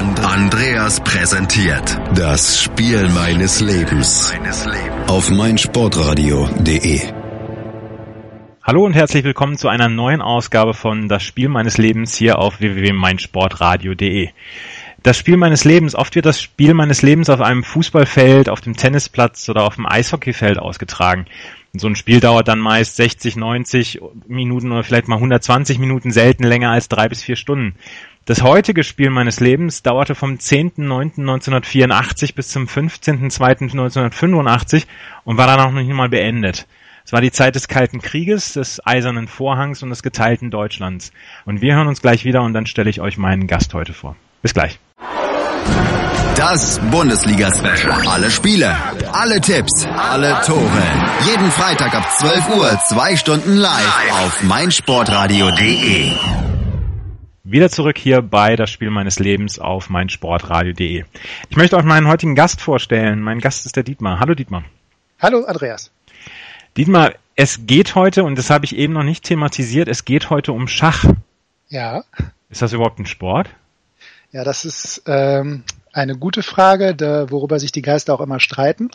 Andreas präsentiert das Spiel meines Lebens auf meinsportradio.de. Hallo und herzlich willkommen zu einer neuen Ausgabe von Das Spiel meines Lebens hier auf www.meinsportradio.de. Das Spiel meines Lebens, oft wird das Spiel meines Lebens auf einem Fußballfeld, auf dem Tennisplatz oder auf dem Eishockeyfeld ausgetragen. So ein Spiel dauert dann meist 60, 90 Minuten oder vielleicht mal 120 Minuten, selten länger als drei bis vier Stunden. Das heutige Spiel meines Lebens dauerte vom 10.09.1984 bis zum 15.02.1985 und war dann auch noch nicht mal beendet. Es war die Zeit des Kalten Krieges, des Eisernen Vorhangs und des geteilten Deutschlands. Und wir hören uns gleich wieder und dann stelle ich euch meinen Gast heute vor. Bis gleich. Das Bundesliga-Special. Alle Spiele, alle Tipps, alle Tore. Jeden Freitag ab 12 Uhr, zwei Stunden live auf meinsportradio.de. Wieder zurück hier bei das Spiel meines Lebens auf meinsportradio.de. Ich möchte euch meinen heutigen Gast vorstellen. Mein Gast ist der Dietmar. Hallo Dietmar. Hallo Andreas. Dietmar, es geht heute, und das habe ich eben noch nicht thematisiert, es geht heute um Schach. Ja. Ist das überhaupt ein Sport? Ja, das ist ähm, eine gute Frage, da, worüber sich die Geister auch immer streiten.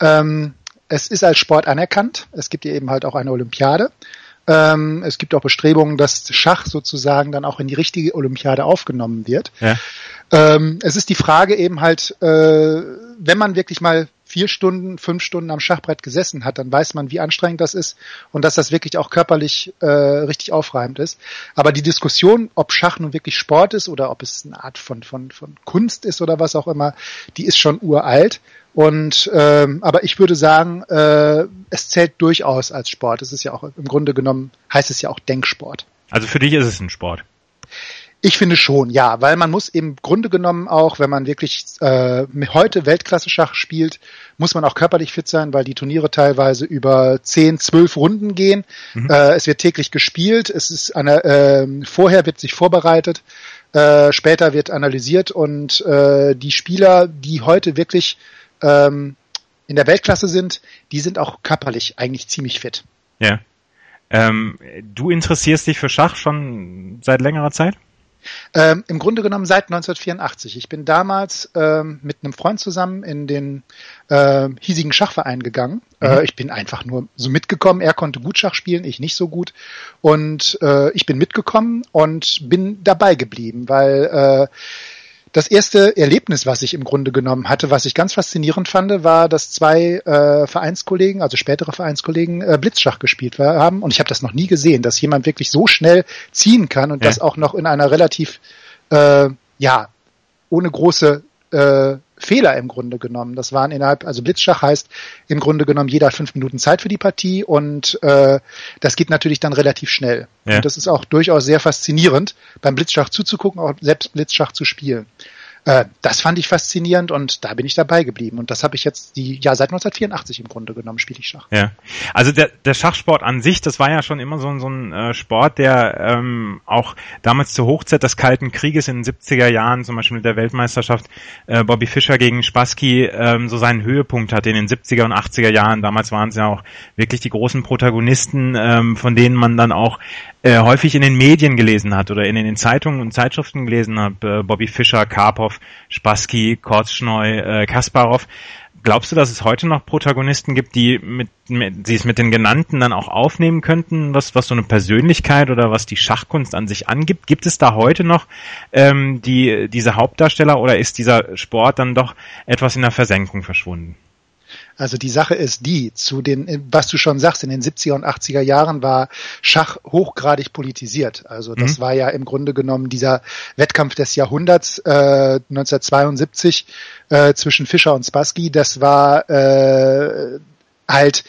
Ähm, es ist als Sport anerkannt. Es gibt ja eben halt auch eine Olympiade. Ähm, es gibt auch Bestrebungen, dass Schach sozusagen dann auch in die richtige Olympiade aufgenommen wird. Ja. Ähm, es ist die Frage eben halt, äh, wenn man wirklich mal vier Stunden, fünf Stunden am Schachbrett gesessen hat, dann weiß man, wie anstrengend das ist und dass das wirklich auch körperlich äh, richtig aufreibend ist. Aber die Diskussion, ob Schach nun wirklich Sport ist oder ob es eine Art von, von, von Kunst ist oder was auch immer, die ist schon uralt. Und ähm, aber ich würde sagen, äh, es zählt durchaus als Sport. Es ist ja auch im Grunde genommen heißt es ja auch Denksport. Also für dich ist es ein Sport. Ich finde schon, ja, weil man muss im Grunde genommen auch, wenn man wirklich äh, heute Weltklasse-Schach spielt, muss man auch körperlich fit sein, weil die Turniere teilweise über zehn, zwölf Runden gehen. Mhm. Äh, es wird täglich gespielt, es ist eine, äh, vorher wird sich vorbereitet, äh, später wird analysiert und äh, die Spieler, die heute wirklich ähm, in der Weltklasse sind, die sind auch körperlich eigentlich ziemlich fit. Ja. Ähm, du interessierst dich für Schach schon seit längerer Zeit? Ähm, Im Grunde genommen seit 1984. Ich bin damals ähm, mit einem Freund zusammen in den äh, hiesigen Schachverein gegangen. Äh, mhm. Äh, ich bin einfach nur so mitgekommen. Er konnte gut Schach spielen, ich nicht so gut. Und äh, ich bin mitgekommen und bin dabei geblieben, weil äh, das erste Erlebnis, was ich im Grunde genommen hatte, was ich ganz faszinierend fand, war, dass zwei äh, Vereinskollegen, also spätere Vereinskollegen, äh, Blitzschach gespielt haben. Und ich habe das noch nie gesehen, dass jemand wirklich so schnell ziehen kann und ja. das auch noch in einer relativ, äh, ja, ohne große äh, Fehler im Grunde genommen. Das waren innerhalb, also Blitzschach heißt im Grunde genommen jeder fünf Minuten Zeit für die Partie und äh, das geht natürlich dann relativ schnell. Ja. Und das ist auch durchaus sehr faszinierend, beim Blitzschach zuzugucken, auch selbst Blitzschach zu spielen. Äh, das fand ich faszinierend und da bin ich dabei geblieben. Und das habe ich jetzt die, ja, seit 1984 im Grunde genommen spiele ich Schach. Ja. Also der, der Schachsport an sich, das war ja schon immer so, so ein äh, Sport, der ähm, auch damals zur Hochzeit des Kalten Krieges in den 70er Jahren, zum Beispiel mit der Weltmeisterschaft äh, Bobby Fischer gegen Spassky, ähm, so seinen Höhepunkt hatte in den 70er und 80er Jahren. Damals waren es ja auch wirklich die großen Protagonisten, ähm, von denen man dann auch äh, häufig in den Medien gelesen hat oder in den Zeitungen und Zeitschriften gelesen hat, äh, Bobby Fischer, Karpov, Spassky, Kortschneu, äh, Kasparov. Glaubst du, dass es heute noch Protagonisten gibt, die mit, mit sie es mit den genannten dann auch aufnehmen könnten, was was so eine Persönlichkeit oder was die Schachkunst an sich angibt? Gibt es da heute noch ähm, die diese Hauptdarsteller oder ist dieser Sport dann doch etwas in der Versenkung verschwunden? Also die Sache ist die, zu den, was du schon sagst, in den 70er und 80er Jahren war Schach hochgradig politisiert. Also das mhm. war ja im Grunde genommen dieser Wettkampf des Jahrhunderts äh, 1972 äh, zwischen Fischer und Spassky. Das war äh, halt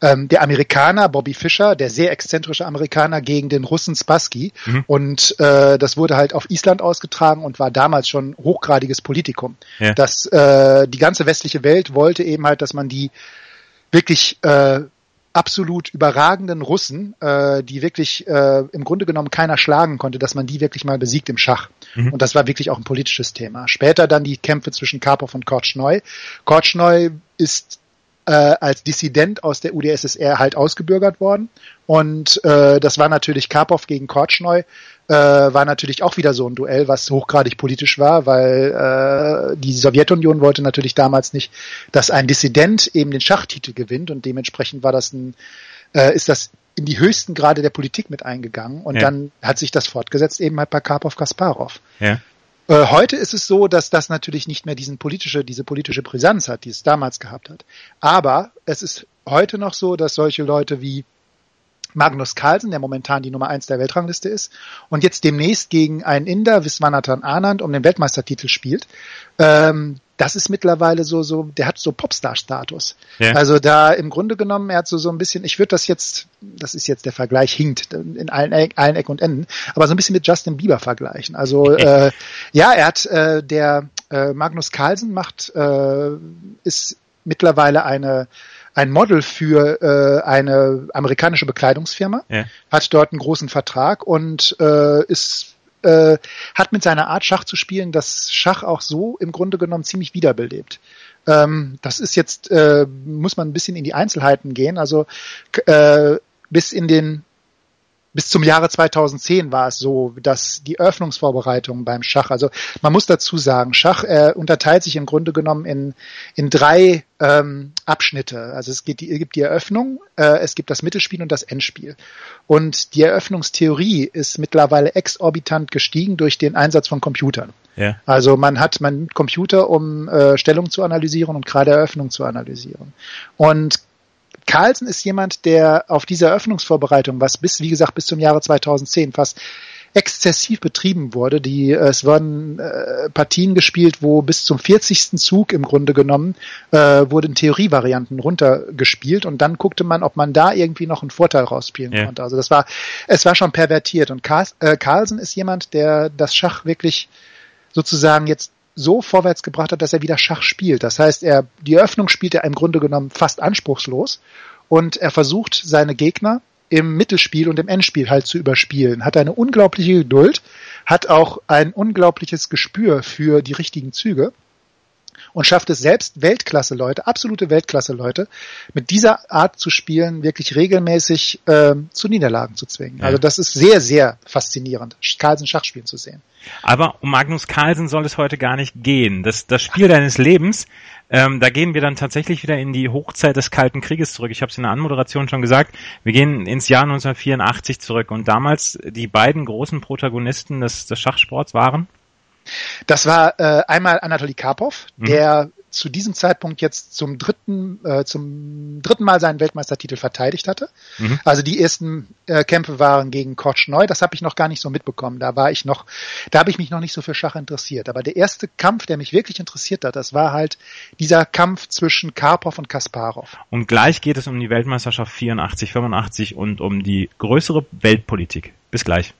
ähm, der Amerikaner Bobby Fischer, der sehr exzentrische Amerikaner gegen den Russen Spassky. Mhm. Und äh, das wurde halt auf Island ausgetragen und war damals schon hochgradiges Politikum. Ja. Das äh, die ganze westliche Welt wollte eben halt, dass man die wirklich äh, absolut überragenden Russen, äh, die wirklich äh, im Grunde genommen keiner schlagen konnte, dass man die wirklich mal besiegt im Schach. Mhm. Und das war wirklich auch ein politisches Thema. Später dann die Kämpfe zwischen Karpov und Korchnoi. Korchnoi ist äh, als Dissident aus der UdSSR halt ausgebürgert worden. Und äh, das war natürlich Karpov gegen Korchnoi, äh, war natürlich auch wieder so ein Duell, was hochgradig politisch war, weil äh, die Sowjetunion wollte natürlich damals nicht, dass ein Dissident eben den Schachtitel gewinnt und dementsprechend war das ein, äh, ist das in die höchsten Grade der Politik mit eingegangen und ja. dann hat sich das fortgesetzt eben halt bei Karpov Kasparov. Ja. Äh, heute ist es so, dass das natürlich nicht mehr diesen politische, diese politische Brisanz hat, die es damals gehabt hat. Aber es ist heute noch so, dass solche Leute wie Magnus Carlsen, der momentan die Nummer eins der Weltrangliste ist und jetzt demnächst gegen einen Inder, Viswanathan Anand, um den Weltmeistertitel spielt. Ähm, das ist mittlerweile so, so, der hat so Popstar-Status. Ja. Also da im Grunde genommen, er hat so, so ein bisschen, ich würde das jetzt, das ist jetzt der Vergleich hinkt in allen, allen Ecken und Enden, aber so ein bisschen mit Justin Bieber vergleichen. Also äh, ja, er hat, äh, der äh, Magnus Carlsen macht, äh, ist mittlerweile eine ein Model für äh, eine amerikanische Bekleidungsfirma, ja. hat dort einen großen Vertrag und äh, ist äh, hat mit seiner Art Schach zu spielen das Schach auch so im Grunde genommen ziemlich wiederbelebt. Ähm, das ist jetzt, äh, muss man ein bisschen in die Einzelheiten gehen. Also äh, bis in den bis zum Jahre 2010 war es so, dass die Öffnungsvorbereitungen beim Schach, also man muss dazu sagen, Schach äh, unterteilt sich im Grunde genommen in, in drei ähm, Abschnitte. Also es gibt die, gibt die Eröffnung, äh, es gibt das Mittelspiel und das Endspiel. Und die Eröffnungstheorie ist mittlerweile exorbitant gestiegen durch den Einsatz von Computern. Ja. Also man hat man Computer, um äh, Stellung zu analysieren und gerade Eröffnung zu analysieren. Und Carlsen ist jemand, der auf dieser Eröffnungsvorbereitung, was bis, wie gesagt, bis zum Jahre 2010 fast exzessiv betrieben wurde. Die, äh, es wurden äh, Partien gespielt, wo bis zum 40. Zug im Grunde genommen äh, wurden Theorievarianten runtergespielt und dann guckte man, ob man da irgendwie noch einen Vorteil rausspielen ja. konnte. Also das war, es war schon pervertiert und äh, Carlsen ist jemand, der das Schach wirklich sozusagen jetzt so vorwärts gebracht hat, dass er wieder Schach spielt. Das heißt, er, die Eröffnung spielt er im Grunde genommen fast anspruchslos und er versucht seine Gegner im Mittelspiel und im Endspiel halt zu überspielen. Hat eine unglaubliche Geduld, hat auch ein unglaubliches Gespür für die richtigen Züge und schafft es selbst Weltklasse-Leute, absolute Weltklasse-Leute, mit dieser Art zu spielen, wirklich regelmäßig äh, zu Niederlagen zu zwingen. Ja. Also das ist sehr, sehr faszinierend, Carlsen Schach spielen zu sehen. Aber um Magnus Carlsen soll es heute gar nicht gehen. Das, das Spiel deines Lebens, ähm, da gehen wir dann tatsächlich wieder in die Hochzeit des Kalten Krieges zurück. Ich habe es in der Anmoderation schon gesagt. Wir gehen ins Jahr 1984 zurück und damals die beiden großen Protagonisten des, des Schachsports waren das war äh, einmal Anatoly Karpov, mhm. der zu diesem Zeitpunkt jetzt zum dritten, äh, zum dritten Mal seinen Weltmeistertitel verteidigt hatte. Mhm. Also die ersten äh, Kämpfe waren gegen Korchnoi, das habe ich noch gar nicht so mitbekommen. Da war ich noch, da habe ich mich noch nicht so für Schach interessiert. Aber der erste Kampf, der mich wirklich interessiert hat, das war halt dieser Kampf zwischen Karpov und Kasparov. Und gleich geht es um die Weltmeisterschaft 84, 85 und um die größere Weltpolitik. Bis gleich.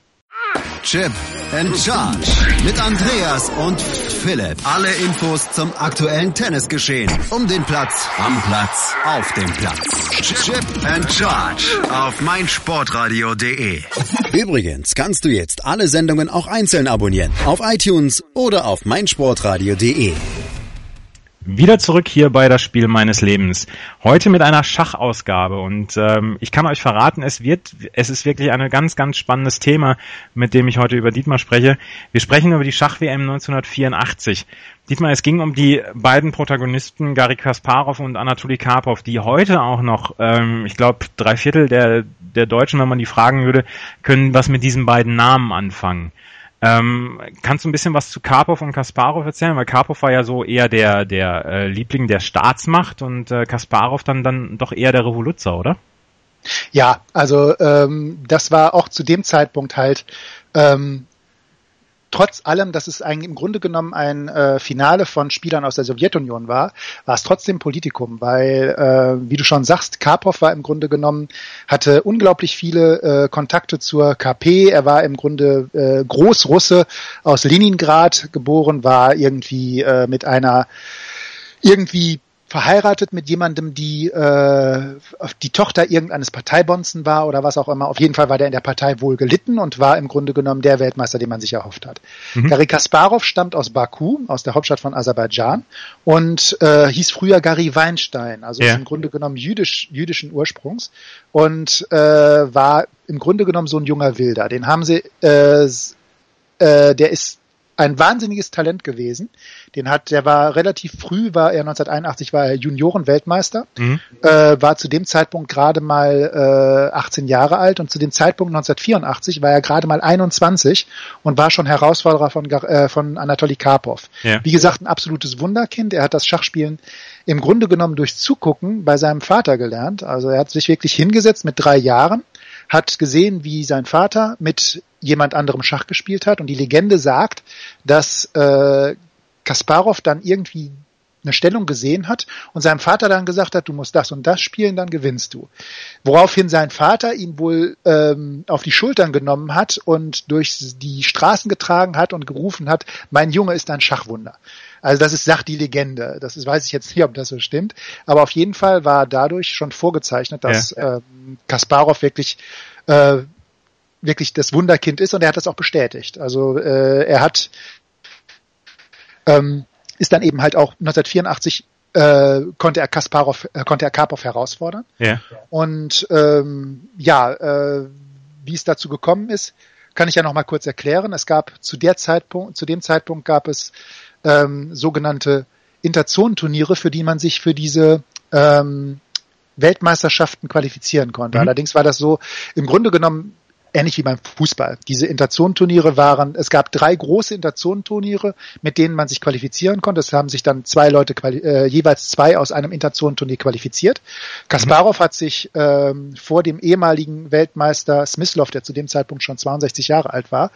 Chip and Charge mit Andreas und Philipp. Alle Infos zum aktuellen Tennisgeschehen. Um den Platz, am Platz, auf dem Platz. Chip and Charge auf meinsportradio.de. Übrigens kannst du jetzt alle Sendungen auch einzeln abonnieren. Auf iTunes oder auf meinsportradio.de. Wieder zurück hier bei das Spiel meines Lebens. Heute mit einer Schachausgabe und ähm, ich kann euch verraten, es wird, es ist wirklich ein ganz, ganz spannendes Thema, mit dem ich heute über Dietmar spreche. Wir sprechen über die Schach-WM 1984. Dietmar, es ging um die beiden Protagonisten Gary Kasparov und Anatoly Karpov, die heute auch noch, ähm, ich glaube, drei Viertel der, der Deutschen, wenn man die fragen würde, können was mit diesen beiden Namen anfangen. Ähm, kannst du ein bisschen was zu Karpov und Kasparov erzählen? Weil Karpov war ja so eher der, der äh, Liebling der Staatsmacht und äh, Kasparov dann, dann doch eher der Revoluzer, oder? Ja, also ähm, das war auch zu dem Zeitpunkt halt ähm, trotz allem, dass es eigentlich im Grunde genommen ein äh, Finale von Spielern aus der Sowjetunion war, war es trotzdem Politikum, weil, äh, wie du schon sagst, Karpov war im Grunde genommen, hatte unglaublich viele äh, Kontakte zur KP. Er war im Grunde äh, Großrusse aus Leningrad geboren, war irgendwie äh, mit einer irgendwie verheiratet mit jemandem, die äh, die Tochter irgendeines Parteibonzen war oder was auch immer. Auf jeden Fall war der in der Partei wohl gelitten und war im Grunde genommen der Weltmeister, den man sich erhofft hat. Mhm. Gary Kasparov stammt aus Baku, aus der Hauptstadt von Aserbaidschan und äh, hieß früher Gary Weinstein, also ja. ist im Grunde genommen jüdisch, jüdischen Ursprungs und äh, war im Grunde genommen so ein junger Wilder. Den haben sie, äh, äh, der ist ein wahnsinniges Talent gewesen. Den hat, der war relativ früh, war er 1981 war er Junioren-Weltmeister, mhm. äh, war zu dem Zeitpunkt gerade mal äh, 18 Jahre alt und zu dem Zeitpunkt 1984 war er gerade mal 21 und war schon Herausforderer von, äh, von Anatoly Karpov. Ja. Wie gesagt, ein absolutes Wunderkind. Er hat das Schachspielen im Grunde genommen durch Zugucken bei seinem Vater gelernt. Also er hat sich wirklich hingesetzt mit drei Jahren hat gesehen, wie sein Vater mit jemand anderem Schach gespielt hat. Und die Legende sagt, dass äh, Kasparov dann irgendwie eine Stellung gesehen hat und seinem Vater dann gesagt hat, du musst das und das spielen, dann gewinnst du. Woraufhin sein Vater ihn wohl ähm, auf die Schultern genommen hat und durch die Straßen getragen hat und gerufen hat, mein Junge ist ein Schachwunder. Also das ist, sagt die Legende. Das ist, weiß ich jetzt nicht, ob das so stimmt. Aber auf jeden Fall war dadurch schon vorgezeichnet, dass ja. ähm, Kasparov wirklich äh, wirklich das Wunderkind ist und er hat das auch bestätigt. Also äh, er hat ähm, ist dann eben halt auch 1984 äh, konnte er Kasparov, äh, konnte er Karpov herausfordern. Ja. Und ähm, ja, äh, wie es dazu gekommen ist, kann ich ja noch mal kurz erklären. Es gab zu der Zeitpunkt, zu dem Zeitpunkt gab es ähm, sogenannte Interzonenturniere, für die man sich für diese ähm, Weltmeisterschaften qualifizieren konnte. Mhm. Allerdings war das so, im Grunde genommen ähnlich wie beim Fußball. Diese Interzonenturniere waren, es gab drei große Interzonenturniere, mit denen man sich qualifizieren konnte. Es haben sich dann zwei Leute, äh, jeweils zwei aus einem Interzonenturnier qualifiziert. Kasparov mhm. hat sich ähm, vor dem ehemaligen Weltmeister Smyslov, der zu dem Zeitpunkt schon 62 Jahre alt war,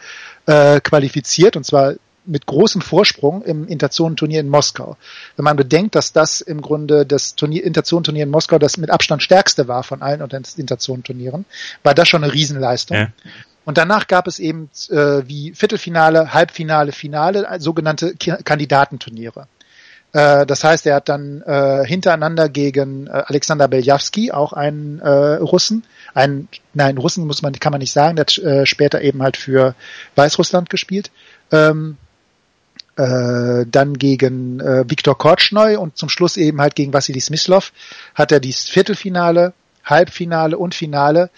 äh, qualifiziert und zwar mit großem Vorsprung im Interzonenturnier in Moskau. Wenn man bedenkt, dass das im Grunde das Turnier, Interzonenturnier in Moskau das mit Abstand stärkste war von allen Interzonenturnieren, war das schon eine Riesenleistung. Ja. Und danach gab es eben äh, wie Viertelfinale, Halbfinale, Finale, sogenannte Kandidatenturniere. Äh, das heißt, er hat dann äh, hintereinander gegen äh, Alexander Beljavski, auch einen äh, Russen, einen, nein, Russen muss man, kann man nicht sagen, der hat äh, später eben halt für Weißrussland gespielt, ähm, äh, dann gegen äh, Viktor Kortschnoi und zum Schluss eben halt gegen Vassili Smyslov hat er dieses Viertelfinale, Halbfinale und Finale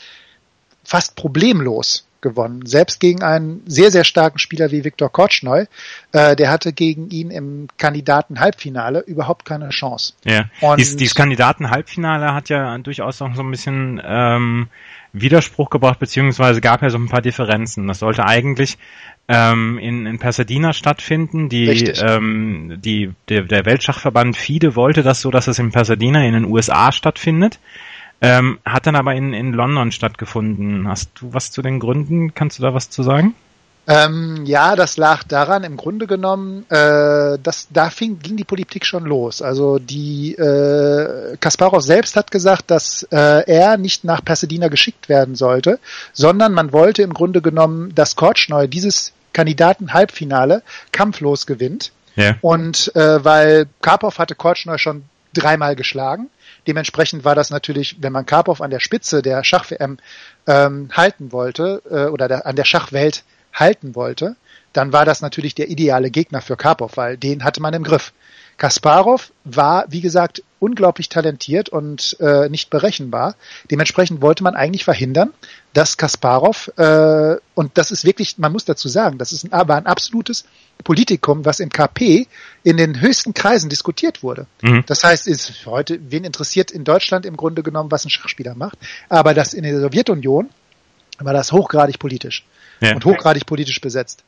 fast problemlos gewonnen. Selbst gegen einen sehr, sehr starken Spieler wie Viktor Kortschnoi, äh, der hatte gegen ihn im Kandidaten-Halbfinale überhaupt keine Chance. Ja, und dieses, dieses Kandidaten-Halbfinale hat ja durchaus auch so ein bisschen ähm, Widerspruch gebracht, beziehungsweise gab ja so ein paar Differenzen. Das sollte eigentlich ähm, in, in Pasadena stattfinden. Die, ähm, die, der, der Weltschachverband FIDE wollte das so, dass es in Pasadena in den USA stattfindet. Ähm, hat dann aber in, in London stattgefunden. Hast du was zu den Gründen? Kannst du da was zu sagen? Ähm, ja, das lag daran, im Grunde genommen, äh, dass da fing, ging die Politik schon los. Also die äh, Kasparov selbst hat gesagt, dass äh, er nicht nach Pasadena geschickt werden sollte, sondern man wollte im Grunde genommen, dass Kortschneu dieses Kandidaten-Halbfinale kampflos gewinnt. Ja. Und äh, weil Karpov hatte Kortschneu schon dreimal geschlagen. Dementsprechend war das natürlich, wenn man Karpov an der Spitze der Schach-WM ähm, halten wollte äh, oder der, an der Schachwelt halten wollte, dann war das natürlich der ideale Gegner für Karpov, weil den hatte man im Griff. Kasparov war, wie gesagt, unglaublich talentiert und äh, nicht berechenbar. Dementsprechend wollte man eigentlich verhindern, dass Kasparov, äh, und das ist wirklich, man muss dazu sagen, das ist ein, aber ein absolutes Politikum, was im KP in den höchsten Kreisen diskutiert wurde. Mhm. Das heißt, ist heute, wen interessiert in Deutschland im Grunde genommen, was ein Schachspieler macht, aber das in der Sowjetunion war das hochgradig politisch ja. und hochgradig politisch besetzt.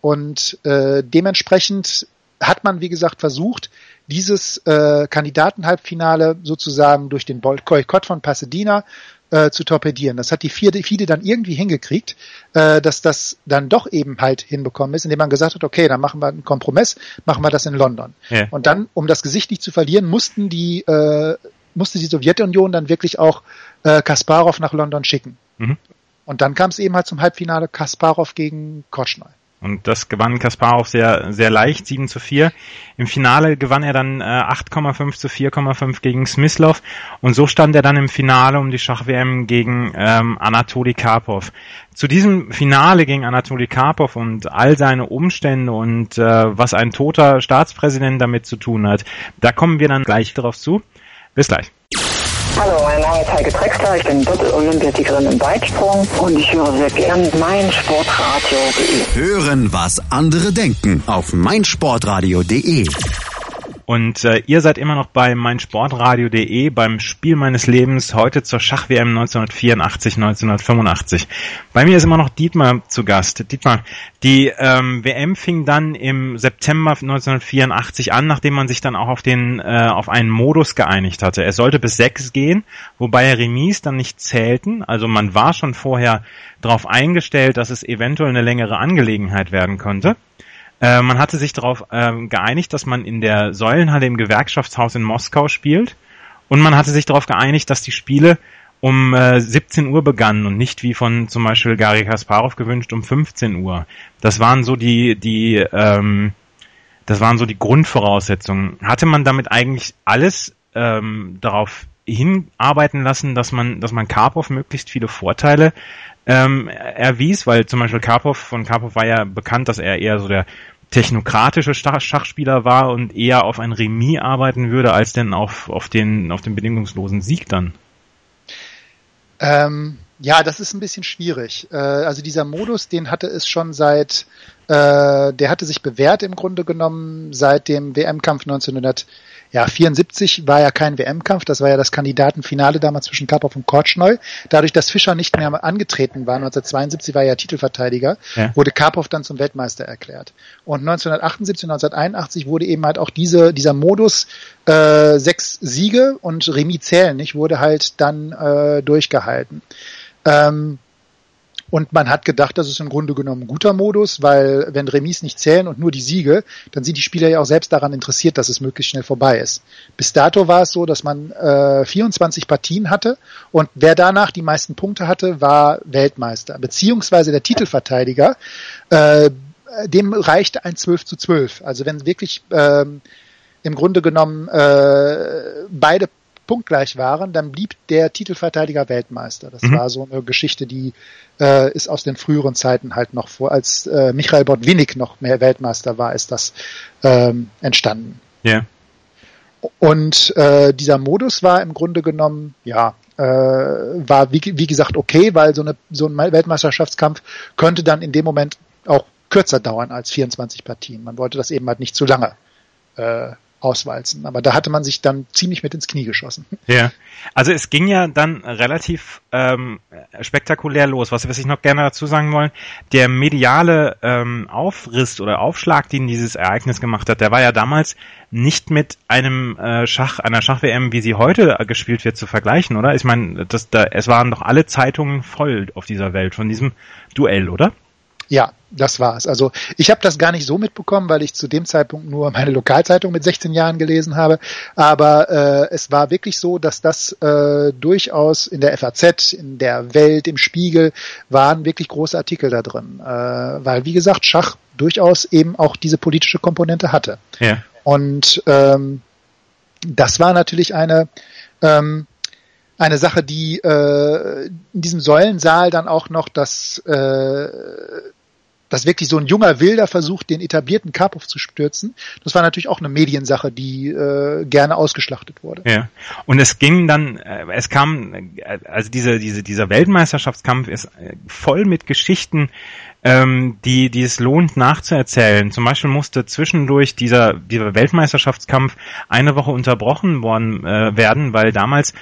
Und äh, dementsprechend hat man, wie gesagt, versucht, dieses äh, Kandidatenhalbfinale sozusagen durch den Boykott von Pasadena äh, zu torpedieren. Das hat die FIDE, FIDE dann irgendwie hingekriegt, äh, dass das dann doch eben halt hinbekommen ist, indem man gesagt hat, okay, dann machen wir einen Kompromiss, machen wir das in London. Ja. Und dann, um das Gesicht nicht zu verlieren, mussten die, äh, musste die Sowjetunion dann wirklich auch äh, Kasparov nach London schicken. Mhm. Und dann kam es eben halt zum Halbfinale Kasparov gegen Korchnoi. Und das gewann Kasparov sehr, sehr leicht, 7 zu 4. Im Finale gewann er dann äh, 8,5 zu 4,5 gegen Smyslov. Und so stand er dann im Finale um die Schach-WM gegen ähm, Anatoly Karpov. Zu diesem Finale gegen Anatoly Karpov und all seine Umstände und äh, was ein toter Staatspräsident damit zu tun hat, da kommen wir dann gleich darauf zu. Bis gleich. Hallo, mein Name ist Heike Drexler, ich bin Doppel-Olympiasiegerin im Weitsprung und ich höre sehr gern meinsportradio.de. Hören, was andere denken auf meinsportradio.de. Und äh, ihr seid immer noch bei meinsportradio.de beim Spiel meines Lebens heute zur Schach-WM 1984, 1985. Bei mir ist immer noch Dietmar zu Gast. Dietmar, die ähm, WM fing dann im September 1984 an, nachdem man sich dann auch auf den äh, auf einen Modus geeinigt hatte. Er sollte bis sechs gehen, wobei Remis dann nicht zählten. Also man war schon vorher darauf eingestellt, dass es eventuell eine längere Angelegenheit werden könnte. Äh, man hatte sich darauf ähm, geeinigt, dass man in der Säulenhalle im Gewerkschaftshaus in Moskau spielt. Und man hatte sich darauf geeinigt, dass die Spiele um äh, 17 Uhr begannen und nicht wie von zum Beispiel Gary Kasparov gewünscht um 15 Uhr. Das waren so die, die, ähm, das waren so die Grundvoraussetzungen. Hatte man damit eigentlich alles ähm, darauf hinarbeiten lassen, dass man, dass man Karpov möglichst viele Vorteile ähm, erwies, weil zum Beispiel Karpov, von Karpov war ja bekannt, dass er eher so der technokratische Schachspieler war und eher auf ein Remis arbeiten würde, als denn auf, auf, den, auf den bedingungslosen Sieg dann. Ähm, ja, das ist ein bisschen schwierig. Äh, also dieser Modus, den hatte es schon seit, äh, der hatte sich bewährt im Grunde genommen seit dem WM-Kampf 1900 ja, 74 war ja kein WM-Kampf, das war ja das Kandidatenfinale damals zwischen Karpov und Korchnoi. Dadurch, dass Fischer nicht mehr angetreten war, 1972 war er ja Titelverteidiger, ja. wurde Karpov dann zum Weltmeister erklärt. Und 1978 und 1981 wurde eben halt auch diese, dieser Modus äh, sechs Siege und Remis zählen nicht, wurde halt dann äh, durchgehalten. Ähm, und man hat gedacht, das ist im Grunde genommen ein guter Modus, weil wenn Remis nicht zählen und nur die Siege, dann sind die Spieler ja auch selbst daran interessiert, dass es möglichst schnell vorbei ist. Bis dato war es so, dass man äh, 24 Partien hatte und wer danach die meisten Punkte hatte, war Weltmeister, beziehungsweise der Titelverteidiger. Äh, dem reichte ein 12 zu 12. Also wenn wirklich ähm, im Grunde genommen äh, beide punktgleich waren, dann blieb der Titelverteidiger Weltmeister. Das mhm. war so eine Geschichte, die äh, ist aus den früheren Zeiten halt noch vor, als äh, Michael Botwinnik noch mehr Weltmeister war, ist das ähm, entstanden. Ja. Yeah. Und äh, dieser Modus war im Grunde genommen, ja, äh, war wie, wie gesagt okay, weil so, eine, so ein Weltmeisterschaftskampf könnte dann in dem Moment auch kürzer dauern als 24 Partien. Man wollte das eben halt nicht zu lange äh, auswalzen. Aber da hatte man sich dann ziemlich mit ins Knie geschossen. Ja, also es ging ja dann relativ ähm, spektakulär los. Was, was ich noch gerne dazu sagen wollen, der mediale ähm, Aufriss oder Aufschlag, den dieses Ereignis gemacht hat, der war ja damals nicht mit einem äh, Schach, einer Schach-WM, wie sie heute gespielt wird, zu vergleichen, oder? Ich meine, das, da, es waren doch alle Zeitungen voll auf dieser Welt von diesem Duell, oder? Ja, das war's. Also ich habe das gar nicht so mitbekommen, weil ich zu dem Zeitpunkt nur meine Lokalzeitung mit 16 Jahren gelesen habe. Aber äh, es war wirklich so, dass das äh, durchaus in der FAZ, in der Welt, im Spiegel waren wirklich große Artikel da drin. Äh, weil, wie gesagt, Schach durchaus eben auch diese politische Komponente hatte. Ja. Und ähm, das war natürlich eine ähm, eine Sache, die äh, in diesem Säulensaal dann auch noch das äh, dass wirklich so ein junger Wilder versucht, den etablierten Karpov zu stürzen. Das war natürlich auch eine Mediensache, die äh, gerne ausgeschlachtet wurde. Ja. Und es ging dann, äh, es kam, äh, also diese, diese, dieser Weltmeisterschaftskampf ist äh, voll mit Geschichten, ähm, die, die es lohnt nachzuerzählen. Zum Beispiel musste zwischendurch dieser, dieser Weltmeisterschaftskampf eine Woche unterbrochen worden äh, werden, weil damals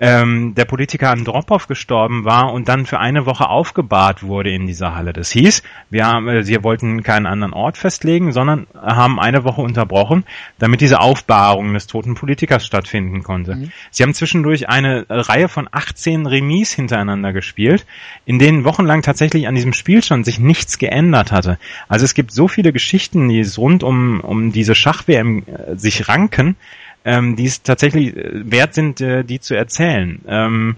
ähm, der Politiker Andropov gestorben war und dann für eine Woche aufgebahrt wurde in dieser Halle. Das hieß, wir haben, äh, sie wollten keinen anderen Ort festlegen, sondern haben eine Woche unterbrochen, damit diese Aufbahrung des toten Politikers stattfinden konnte. Mhm. Sie haben zwischendurch eine Reihe von 18 Remis hintereinander gespielt, in denen wochenlang tatsächlich an diesem Spielstand sich nichts geändert hatte. Also es gibt so viele Geschichten, die es rund um, um diese Schach-WM äh, sich ranken, ähm, die es tatsächlich äh, wert sind, äh, die zu erzählen. Ähm,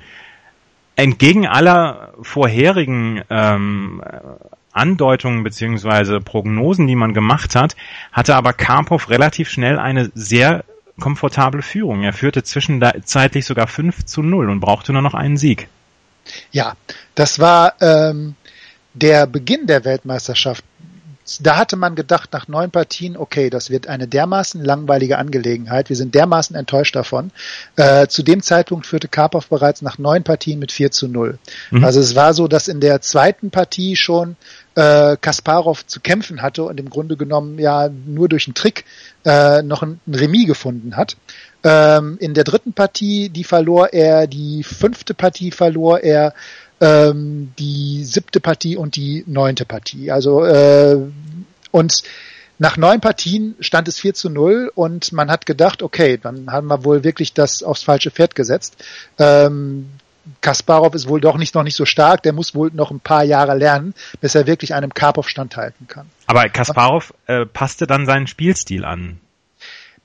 entgegen aller vorherigen ähm, Andeutungen beziehungsweise Prognosen, die man gemacht hat, hatte aber Karpov relativ schnell eine sehr komfortable Führung. Er führte zwischenzeitlich sogar 5 zu 0 und brauchte nur noch einen Sieg. Ja, das war ähm, der Beginn der Weltmeisterschaft da hatte man gedacht, nach neun Partien, okay, das wird eine dermaßen langweilige Angelegenheit. Wir sind dermaßen enttäuscht davon. Äh, zu dem Zeitpunkt führte Karpov bereits nach neun Partien mit 4 zu 0. Mhm. Also es war so, dass in der zweiten Partie schon äh, Kasparov zu kämpfen hatte und im Grunde genommen ja nur durch einen Trick äh, noch ein, ein Remis gefunden hat. Ähm, in der dritten Partie, die verlor er, die fünfte Partie verlor er, ähm, die siebte Partie und die neunte Partie. Also äh, und nach neun Partien stand es 4 zu 0 und man hat gedacht, okay, dann haben wir wohl wirklich das aufs falsche Pferd gesetzt. Ähm, Kasparov ist wohl doch nicht noch nicht so stark, der muss wohl noch ein paar Jahre lernen, bis er wirklich einem Karpov standhalten kann. Aber Kasparov äh, passte dann seinen Spielstil an.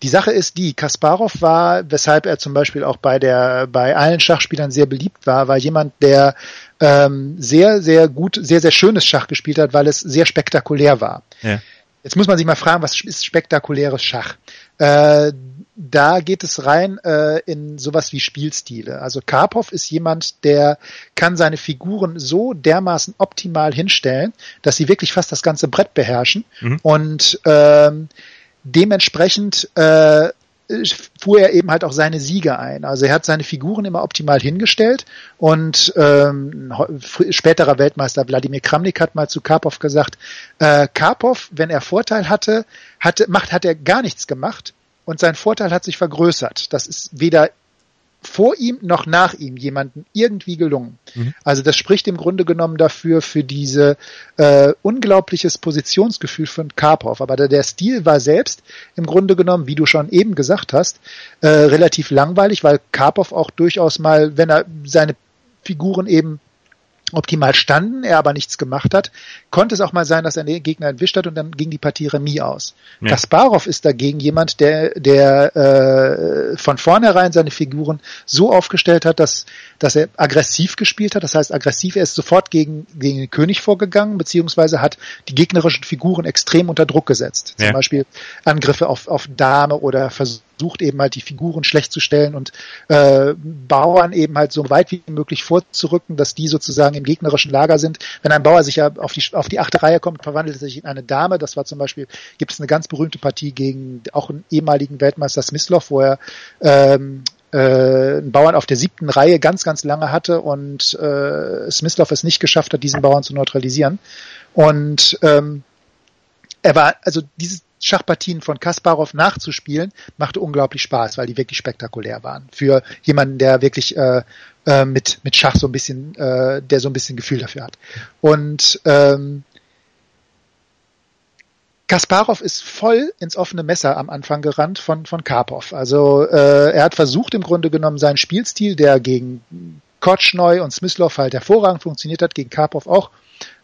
Die Sache ist die, Kasparov war, weshalb er zum Beispiel auch bei der, bei allen Schachspielern sehr beliebt war, war jemand, der ähm, sehr, sehr gut, sehr, sehr schönes Schach gespielt hat, weil es sehr spektakulär war. Ja. Jetzt muss man sich mal fragen, was ist spektakuläres Schach? Äh, da geht es rein äh, in sowas wie Spielstile. Also Karpov ist jemand, der kann seine Figuren so dermaßen optimal hinstellen, dass sie wirklich fast das ganze Brett beherrschen mhm. und ähm, dementsprechend äh, fuhr er eben halt auch seine Siege ein. Also er hat seine Figuren immer optimal hingestellt und ähm, späterer Weltmeister Wladimir Kramnik hat mal zu Karpov gesagt, äh, Karpov, wenn er Vorteil hatte, hatte, macht, hat er gar nichts gemacht und sein Vorteil hat sich vergrößert. Das ist weder vor ihm noch nach ihm jemanden irgendwie gelungen. Mhm. Also das spricht im Grunde genommen dafür für diese äh, unglaubliches Positionsgefühl von Karpov. Aber der, der, Stil war selbst im Grunde genommen, wie du schon eben gesagt hast, äh, relativ langweilig, weil Karpov auch durchaus mal, wenn er seine Figuren eben optimal standen, er aber nichts gemacht hat, konnte es auch mal sein, dass er den Gegner entwischt hat und dann ging die Partie Remis aus. Ja. Kasparov ist dagegen jemand, der, der äh, von vornherein seine Figuren so aufgestellt hat, dass, dass er aggressiv gespielt hat. Das heißt, aggressiv, er ist sofort gegen, gegen den König vorgegangen, beziehungsweise hat die gegnerischen Figuren extrem unter Druck gesetzt. Zum ja. Beispiel Angriffe auf, auf Dame oder Versuche versucht eben halt die Figuren schlecht zu stellen und äh, Bauern eben halt so weit wie möglich vorzurücken, dass die sozusagen im gegnerischen Lager sind. Wenn ein Bauer sich ja auf die, auf die achte Reihe kommt, verwandelt er sich in eine Dame. Das war zum Beispiel, gibt es eine ganz berühmte Partie gegen auch einen ehemaligen Weltmeister Smyslov, wo er ähm, äh, einen Bauern auf der siebten Reihe ganz, ganz lange hatte und äh, Smyslov es nicht geschafft hat, diesen Bauern zu neutralisieren. Und ähm, er war, also dieses, Schachpartien von Kasparov nachzuspielen, machte unglaublich Spaß, weil die wirklich spektakulär waren. Für jemanden, der wirklich äh, äh, mit, mit Schach so ein bisschen, äh, der so ein bisschen Gefühl dafür hat. Und ähm, Kasparov ist voll ins offene Messer am Anfang gerannt von, von Karpov. Also äh, er hat versucht im Grunde genommen seinen Spielstil, der gegen Kotschneu und Smyslov halt hervorragend funktioniert hat, gegen Karpov auch,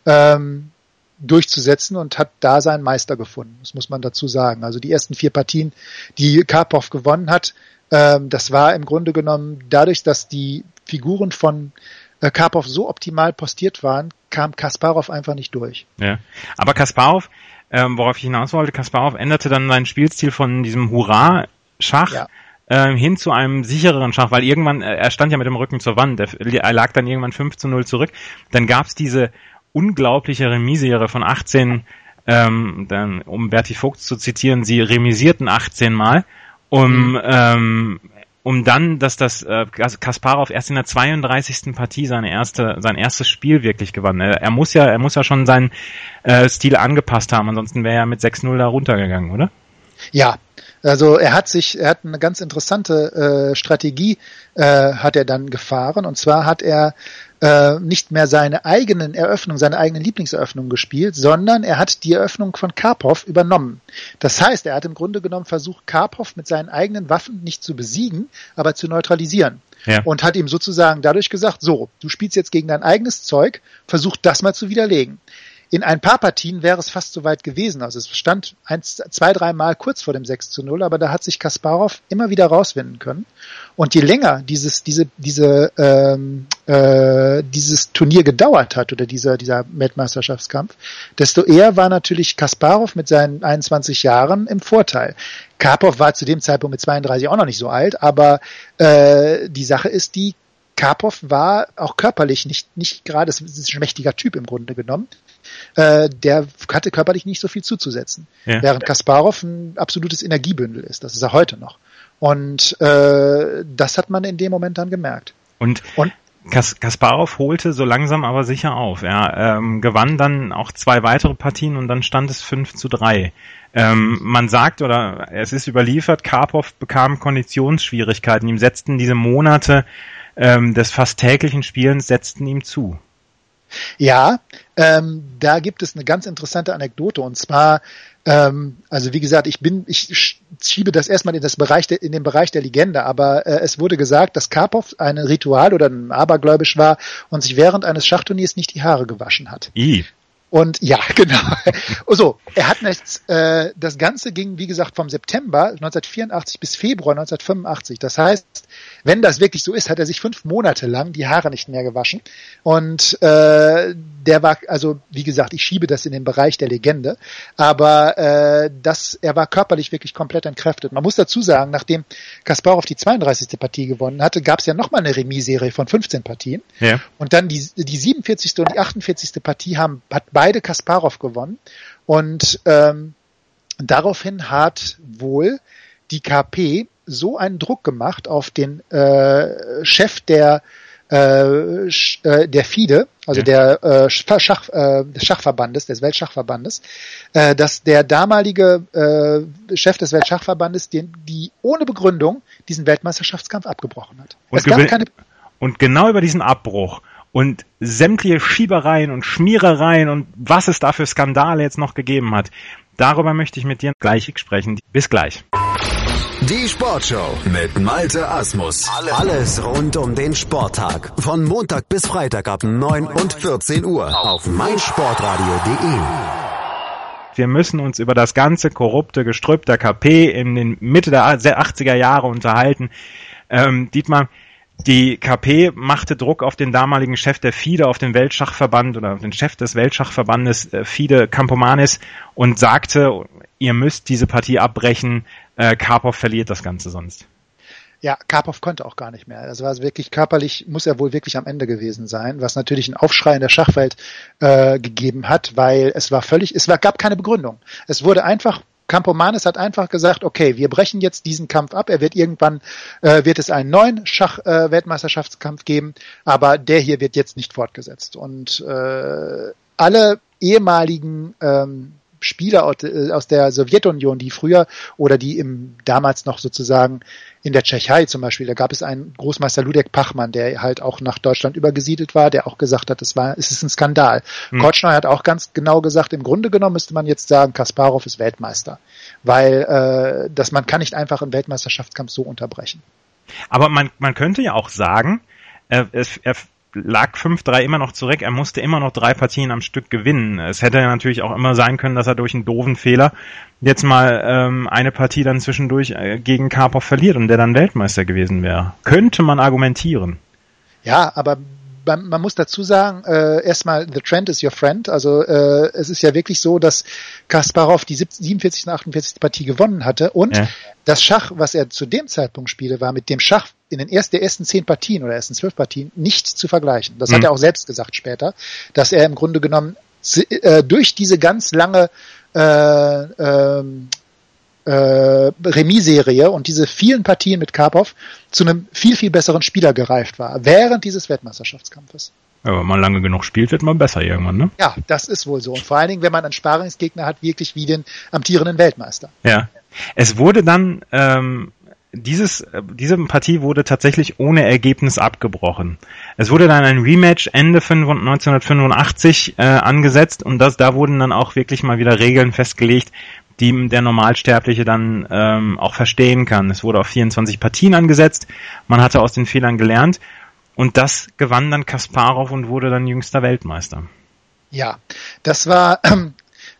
ähm, durchzusetzen und hat da seinen Meister gefunden. Das muss man dazu sagen. Also die ersten vier Partien, die Karpov gewonnen hat, ähm, das war im Grunde genommen dadurch, dass die Figuren von äh, Karpov so optimal postiert waren, kam Kasparov einfach nicht durch. Ja, aber Kasparov, ähm, worauf ich hinaus wollte, Kasparov änderte dann seinen Spielstil von diesem Hurra-Schach ja ähm, hin zu einem sichereren Schach, weil irgendwann, äh, er stand ja mit dem Rücken zur Wand, er, er lag dann irgendwann 5 zu 0 zurück. Dann gab's diese unglaubliche Remisserie von 18, ähm, dann, um Berti Vogt zu zitieren, sie remisierten 18 Mal, um, mhm. ähm, um dann, dass das äh, Kasparov erst in der 32. Partie seine erste, sein erstes Spiel wirklich gewann. Er, er muss ja, er muss ja schon seinen äh, Stil angepasst haben, ansonsten wäre er mit 6-0 da runtergegangen, oder? Ja, also er hat sich, er hat eine ganz interessante äh, Strategie äh, hat er dann gefahren und zwar hat er äh, nicht mehr seine eigenen Eröffnungen, seine eigenen Lieblingseröffnungen gespielt, sondern er hat die Eröffnung von Karpov übernommen. Das heißt, er hat im Grunde genommen versucht, Karpov mit seinen eigenen Waffen nicht zu besiegen, aber zu neutralisieren. Ja. Und hat ihm sozusagen dadurch gesagt, so, du spielst jetzt gegen dein eigenes Zeug, versuch das mal zu widerlegen. In ein paar Partien wäre es fast so weit gewesen. Also es stand eins, zwei, drei Mal kurz vor dem 6 zu 0, aber da hat sich Kasparov immer wieder rauswinden können. Und je länger dieses, diese, diese, ähm, äh, dieses Turnier gedauert hat oder dieser, dieser Weltmeisterschaftskampf, desto eher war natürlich Kasparov mit seinen 21 Jahren im Vorteil. Karpov war zu dem Zeitpunkt mit 32 auch noch nicht so alt, aber äh, die Sache ist die, Karpov war auch körperlich nicht, nicht gerade, das ist ein mächtiger Typ im Grunde genommen. Äh, der hatte körperlich nicht so viel zuzusetzen. Ja. Während Kasparov ein absolutes Energiebündel ist. Das ist er heute noch. Und äh, das hat man in dem Moment dann gemerkt. Und, Und Kas Kasparov holte so langsam aber sicher auf. Er ähm, gewann dann auch zwei weitere Partien und dann stand es 5 zu 3. Ähm, man sagt oder es ist überliefert, Karpov bekam Konditionsschwierigkeiten. Ihm setzten diese Monate ähm, des fast täglichen Spielens setzten ihm zu. Ja, ähm, da gibt es eine ganz interessante Anekdote und zwar, ähm, also wie gesagt, ich bin, ich schiebe das erstmal in das Bereich der, in den Bereich der Legende, aber äh, es wurde gesagt, dass Karpov ein Ritual oder ein Abergläubisch war und sich während eines Schachturniers nicht die Haare gewaschen hat. I. Und ja, genau. so, er hat jetzt, äh, das Ganze ging, wie gesagt, vom September 1984 bis Februar 1985. Das heißt, wenn das wirklich so ist, hat er sich fünf Monate lang die Haare nicht mehr gewaschen. Und äh, der war, also wie gesagt, ich schiebe das in den Bereich der Legende, aber äh, das, er war körperlich wirklich komplett entkräftet. Man muss dazu sagen, nachdem Kasparov die 32. Partie gewonnen hatte, gab es ja nochmal eine Remis-Serie von 15 Partien. Ja. Und dann die, die 47. und die 48. Partie haben, hat beide Kasparov gewonnen. Und ähm, daraufhin hat wohl die KP so einen Druck gemacht auf den äh, Chef der äh, äh, der FIDE, also ja. der äh, Schach, äh, des Schachverbandes, des Weltschachverbandes, äh, dass der damalige äh, Chef des Weltschachverbandes den, die ohne Begründung diesen Weltmeisterschaftskampf abgebrochen hat. Und, es gab keine und genau über diesen Abbruch und sämtliche Schiebereien und Schmierereien und was es da für Skandale jetzt noch gegeben hat, darüber möchte ich mit dir gleich sprechen. Bis gleich. Die Sportshow mit Malte Asmus. Alles rund um den Sporttag. Von Montag bis Freitag ab 9 und 14 Uhr auf meinsportradio.de. Wir müssen uns über das ganze korrupte Gestrüpp der KP in den Mitte der 80er Jahre unterhalten. Ähm, Dietmar, die KP machte Druck auf den damaligen Chef der FIDE, auf den Weltschachverband oder auf den Chef des Weltschachverbandes äh, FIDE Campomanes und sagte, ihr müsst diese Partie abbrechen, äh, Karpov verliert das Ganze sonst. Ja, Karpov konnte auch gar nicht mehr. Das war wirklich körperlich, muss er wohl wirklich am Ende gewesen sein, was natürlich einen Aufschrei in der Schachwelt äh, gegeben hat, weil es war völlig, es war, gab keine Begründung. Es wurde einfach Campomanes hat einfach gesagt, okay, wir brechen jetzt diesen Kampf ab. Er wird irgendwann, äh, wird es einen neuen Schach-Weltmeisterschaftskampf äh, geben, aber der hier wird jetzt nicht fortgesetzt. Und äh, alle ehemaligen ähm, Spieler äh, aus der Sowjetunion, die früher oder die im damals noch sozusagen in der Tschechei zum Beispiel, da gab es einen Großmeister Ludek Pachmann, der halt auch nach Deutschland übergesiedelt war, der auch gesagt hat, es war, es ist ein Skandal. Hm. Kortschneu hat auch ganz genau gesagt, im Grunde genommen müsste man jetzt sagen, Kasparov ist Weltmeister, weil äh, dass man kann nicht einfach einen Weltmeisterschaftskampf so unterbrechen. Aber man, man könnte ja auch sagen, er, er lag 5-3 immer noch zurück. Er musste immer noch drei Partien am Stück gewinnen. Es hätte natürlich auch immer sein können, dass er durch einen doofen Fehler jetzt mal ähm, eine Partie dann zwischendurch äh, gegen Karpov verliert und der dann Weltmeister gewesen wäre. Könnte man argumentieren. Ja, aber man, man muss dazu sagen, äh, erstmal, the trend is your friend. Also äh, es ist ja wirklich so, dass Kasparov die 47. und 48. Partie gewonnen hatte und ja. das Schach, was er zu dem Zeitpunkt spiele, war mit dem Schach in den ersten, der ersten zehn Partien oder ersten zwölf Partien nicht zu vergleichen. Das mhm. hat er auch selbst gesagt später, dass er im Grunde genommen äh, durch diese ganz lange äh, ähm, äh, Remis-Serie und diese vielen Partien mit Karpov zu einem viel, viel besseren Spieler gereift war, während dieses Weltmeisterschaftskampfes. Ja, wenn man lange genug spielt, wird man besser irgendwann, ne? Ja, das ist wohl so. Und vor allen Dingen, wenn man einen Sparingsgegner hat, wirklich wie den amtierenden Weltmeister. Ja. Es wurde dann, ähm, dieses, äh, diese Partie wurde tatsächlich ohne Ergebnis abgebrochen. Es wurde dann ein Rematch Ende 1985 äh, angesetzt und das, da wurden dann auch wirklich mal wieder Regeln festgelegt, die der Normalsterbliche dann ähm, auch verstehen kann. Es wurde auf 24 Partien angesetzt, man hatte aus den Fehlern gelernt und das gewann dann Kasparov und wurde dann jüngster Weltmeister. Ja, das war ähm,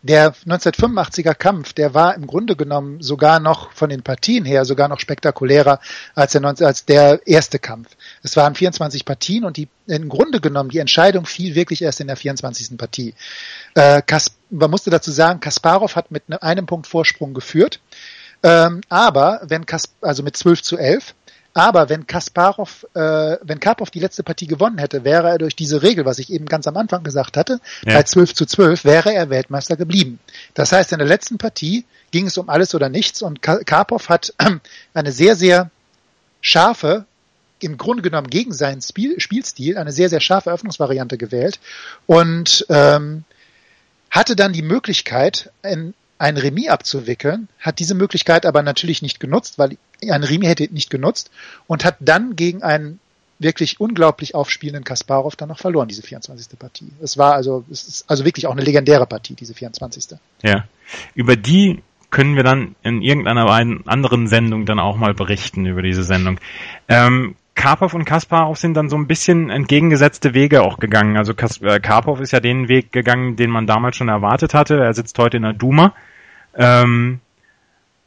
der 1985er Kampf, der war im Grunde genommen sogar noch von den Partien her sogar noch spektakulärer als der, als der erste Kampf. Es waren 24 Partien und die im Grunde genommen die Entscheidung fiel wirklich erst in der 24. Partie. Äh, Kas man musste dazu sagen, Kasparov hat mit ne-, einem Punkt Vorsprung geführt, ähm, aber wenn Kas also mit 12 zu 11 aber wenn Kasparov, äh, wenn Karpov die letzte Partie gewonnen hätte, wäre er durch diese Regel, was ich eben ganz am Anfang gesagt hatte, ja. bei 12 zu 12 wäre er Weltmeister geblieben. Das heißt, in der letzten Partie ging es um alles oder nichts und Karpov hat eine sehr, sehr scharfe, im Grunde genommen gegen seinen Spiel, Spielstil, eine sehr, sehr scharfe Öffnungsvariante gewählt und ähm, hatte dann die Möglichkeit, in ein Remis abzuwickeln, hat diese Möglichkeit aber natürlich nicht genutzt, weil ein Remis hätte nicht genutzt und hat dann gegen einen wirklich unglaublich aufspielenden Kasparov dann noch verloren, diese 24. Partie. Es war also, es ist also wirklich auch eine legendäre Partie, diese 24. Ja. Über die können wir dann in irgendeiner anderen Sendung dann auch mal berichten über diese Sendung. Ähm, Karpov und Kasparov sind dann so ein bisschen entgegengesetzte Wege auch gegangen. Also Kas äh, Karpov ist ja den Weg gegangen, den man damals schon erwartet hatte. Er sitzt heute in der Duma. Ähm,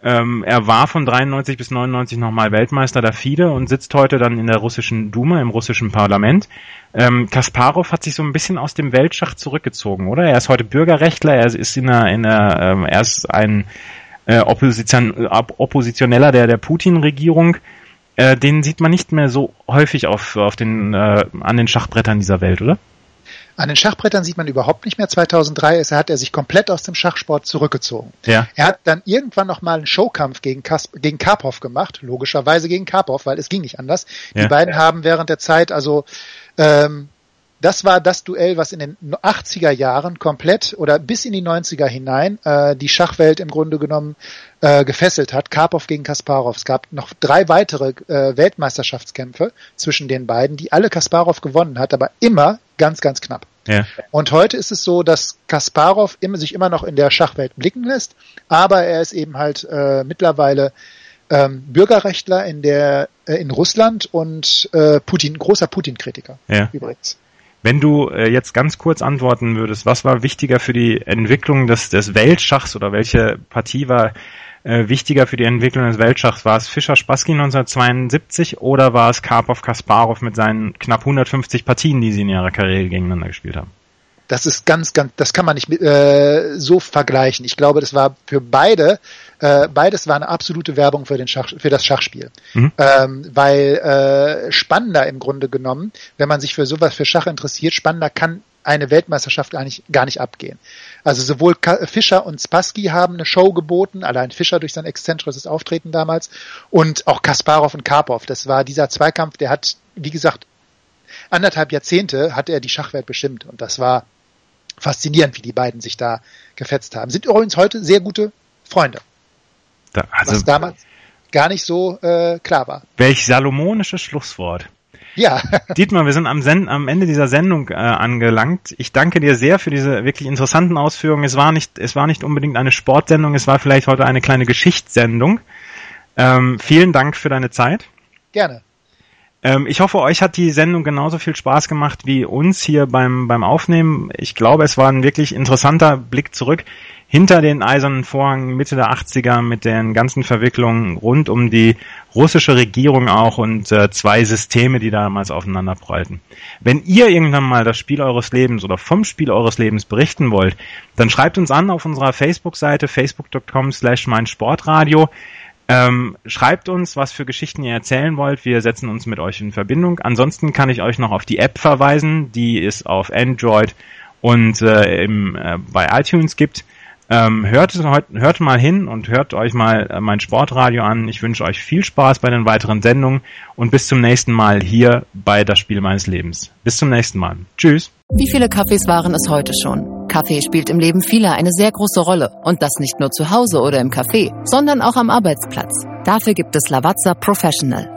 ähm, er war von 93 bis 99 nochmal Weltmeister der FIDE und sitzt heute dann in der russischen Duma, im russischen Parlament. Ähm, Kasparov hat sich so ein bisschen aus dem Weltschach zurückgezogen, oder? Er ist heute Bürgerrechtler, er ist in der, in der ähm, er ist ein äh, Opposition, Oppositioneller der, der Putin-Regierung äh, den sieht man nicht mehr so häufig auf, auf den, äh, an den Schachbrettern dieser Welt, oder? An den Schachbrettern sieht man überhaupt nicht mehr. 2003 ist, hat er sich komplett aus dem Schachsport zurückgezogen. Ja. Er hat dann irgendwann noch mal einen Showkampf gegen, Kas gegen Karpov gemacht, logischerweise gegen Karpov, weil es ging nicht anders. Ja. Die beiden haben während der Zeit also ähm, das war das Duell, was in den 80er Jahren komplett oder bis in die 90er hinein äh, die Schachwelt im Grunde genommen äh, gefesselt hat. Karpov gegen Kasparov. Es gab noch drei weitere äh, Weltmeisterschaftskämpfe zwischen den beiden, die alle Kasparov gewonnen hat, aber immer ganz, ganz knapp. Ja. Und heute ist es so, dass Kasparov immer, sich immer noch in der Schachwelt blicken lässt, aber er ist eben halt äh, mittlerweile ähm, Bürgerrechtler in der äh, in Russland und äh, Putin großer Putin-Kritiker ja. übrigens. Wenn du äh, jetzt ganz kurz antworten würdest, was war wichtiger für die Entwicklung des, des Weltschachs oder welche Partie war äh, wichtiger für die Entwicklung des Weltschachs? War es Fischer-Spassky 1972 oder war es Karpov-Kasparov mit seinen knapp 150 Partien, die sie in ihrer Karriere gegeneinander gespielt haben? Das ist ganz, ganz, das kann man nicht äh, so vergleichen. Ich glaube, das war für beide, äh, beides war eine absolute Werbung für den Schach, für das Schachspiel, mhm. ähm, weil äh, spannender im Grunde genommen, wenn man sich für sowas für Schach interessiert, spannender kann eine Weltmeisterschaft gar nicht, gar nicht abgehen. Also sowohl Fischer und Spassky haben eine Show geboten, allein Fischer durch sein exzentrisches Auftreten damals und auch Kasparov und Karpov. Das war dieser Zweikampf, der hat, wie gesagt, anderthalb Jahrzehnte hat er die Schachwelt bestimmt und das war faszinierend, wie die beiden sich da gefetzt haben. Sind übrigens heute sehr gute Freunde. Da, also, was damals gar nicht so äh, klar war. Welch salomonisches Schlusswort. Ja. Dietmar, wir sind am, Sen am Ende dieser Sendung äh, angelangt. Ich danke dir sehr für diese wirklich interessanten Ausführungen. Es war nicht, es war nicht unbedingt eine Sportsendung, es war vielleicht heute eine kleine Geschichtssendung. Ähm, vielen Dank für deine Zeit. Gerne. Ähm, ich hoffe, euch hat die Sendung genauso viel Spaß gemacht wie uns hier beim, beim Aufnehmen. Ich glaube, es war ein wirklich interessanter Blick zurück hinter den eisernen Vorhang Mitte der 80er mit den ganzen Verwicklungen rund um die russische Regierung auch und äh, zwei Systeme, die damals aufeinander prallten. Wenn ihr irgendwann mal das Spiel eures Lebens oder vom Spiel eures Lebens berichten wollt, dann schreibt uns an auf unserer Facebook-Seite facebook.com slash meinsportradio. Ähm, schreibt uns, was für Geschichten ihr erzählen wollt. Wir setzen uns mit euch in Verbindung. Ansonsten kann ich euch noch auf die App verweisen, die es auf Android und äh, im, äh, bei iTunes gibt. Ähm, hört, hört mal hin und hört euch mal äh, mein Sportradio an. Ich wünsche euch viel Spaß bei den weiteren Sendungen und bis zum nächsten Mal hier bei Das Spiel meines Lebens. Bis zum nächsten Mal. Tschüss. Wie viele Kaffees waren es heute schon? Kaffee spielt im Leben vieler eine sehr große Rolle. Und das nicht nur zu Hause oder im Café, sondern auch am Arbeitsplatz. Dafür gibt es Lavazza Professional.